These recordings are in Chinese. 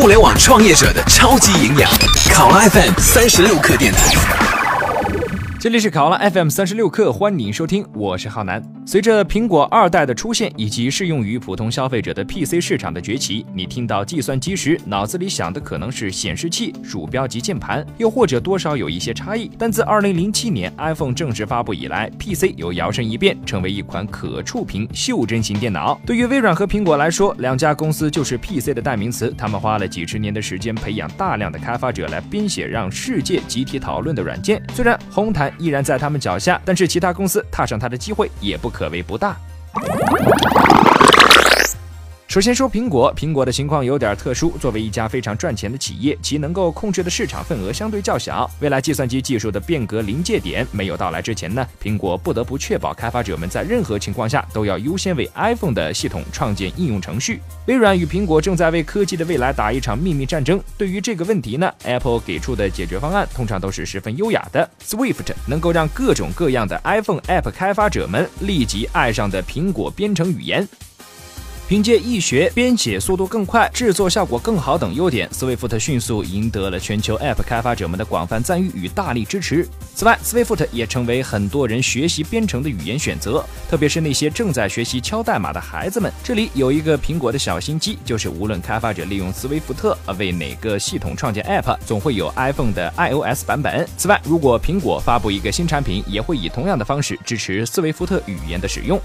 互联网创业者的超级营养，考拉 FM 三十六课电台。这里是考拉 FM 三十六课，欢迎收听，我是浩南。随着苹果二代的出现，以及适用于普通消费者的 PC 市场的崛起，你听到计算机时，脑子里想的可能是显示器、鼠标及键盘，又或者多少有一些差异。但自二零零七年 iPhone 正式发布以来，PC 又摇身一变，成为一款可触屏袖珍型电脑。对于微软和苹果来说，两家公司就是 PC 的代名词。他们花了几十年的时间，培养大量的开发者来编写让世界集体讨论的软件。虽然红毯。依然在他们脚下，但是其他公司踏上它的机会也不可可谓不大。首先说苹果，苹果的情况有点特殊。作为一家非常赚钱的企业，其能够控制的市场份额相对较小。未来计算机技术的变革临界点没有到来之前呢，苹果不得不确保开发者们在任何情况下都要优先为 iPhone 的系统创建应用程序。微软与苹果正在为科技的未来打一场秘密战争。对于这个问题呢，Apple 给出的解决方案通常都是十分优雅的。Swift 能够让各种各样的 iPhone App 开发者们立即爱上的苹果编程语言。凭借易学、编写速度更快、制作效果更好等优点，Swift 迅速赢得了全球 App 开发者们的广泛赞誉与大力支持。此外，Swift 也成为很多人学习编程的语言选择，特别是那些正在学习敲代码的孩子们。这里有一个苹果的小心机，就是无论开发者利用斯威夫特为哪个系统创建 App，总会有 iPhone 的 iOS 版本。此外，如果苹果发布一个新产品，也会以同样的方式支持斯威夫特语言的使用。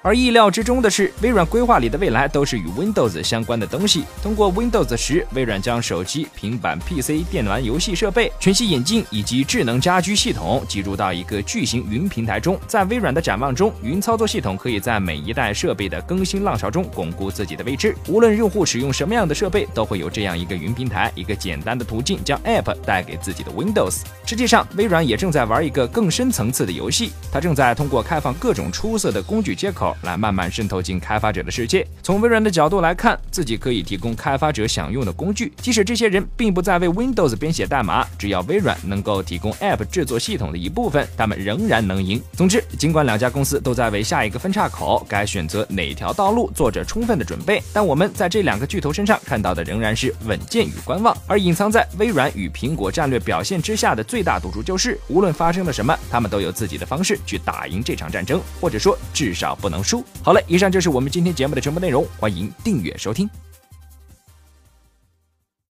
而意料之中的是，微软规划里的未来都是与 Windows 相关的东西。通过 Windows 十，微软将手机、平板、PC、电玩游戏设备、全息眼镜以及智能家居系统集入到一个巨型云平台中。在微软的展望中，云操作系统可以在每一代设备的更新浪潮中巩固自己的位置。无论用户使用什么样的设备，都会有这样一个云平台，一个简单的途径将 App 带给自己的 Windows。实际上，微软也正在玩一个更深层次的游戏，它正在通过开放各种出色的工具接口。来慢慢渗透进开发者的世界。从微软的角度来看，自己可以提供开发者想用的工具，即使这些人并不在为 Windows 编写代码，只要微软能够提供 App 制作系统的一部分，他们仍然能赢。总之，尽管两家公司都在为下一个分叉口该选择哪条道路做着充分的准备，但我们在这两个巨头身上看到的仍然是稳健与观望。而隐藏在微软与苹果战略表现之下的最大赌注就是，无论发生了什么，他们都有自己的方式去打赢这场战争，或者说至少不能能。输好了，以上就是我们今天节目的全部内容，欢迎订阅收听。